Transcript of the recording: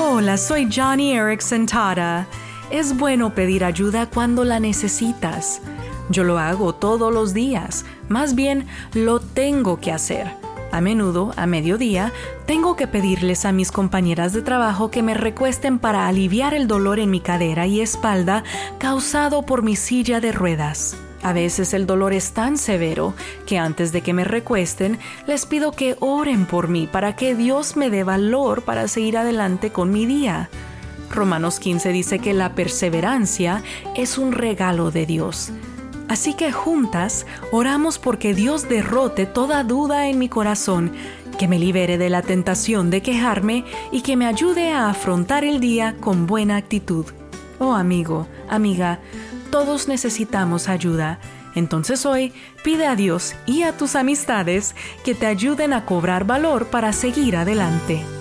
Hola, soy Johnny Erickson Tara. Es bueno pedir ayuda cuando la necesitas. Yo lo hago todos los días, más bien lo tengo que hacer. A menudo, a mediodía, tengo que pedirles a mis compañeras de trabajo que me recuesten para aliviar el dolor en mi cadera y espalda causado por mi silla de ruedas. A veces el dolor es tan severo que antes de que me recuesten les pido que oren por mí para que Dios me dé valor para seguir adelante con mi día. Romanos 15 dice que la perseverancia es un regalo de Dios. Así que juntas oramos porque Dios derrote toda duda en mi corazón, que me libere de la tentación de quejarme y que me ayude a afrontar el día con buena actitud. Oh amigo, amiga, todos necesitamos ayuda. Entonces hoy pide a Dios y a tus amistades que te ayuden a cobrar valor para seguir adelante.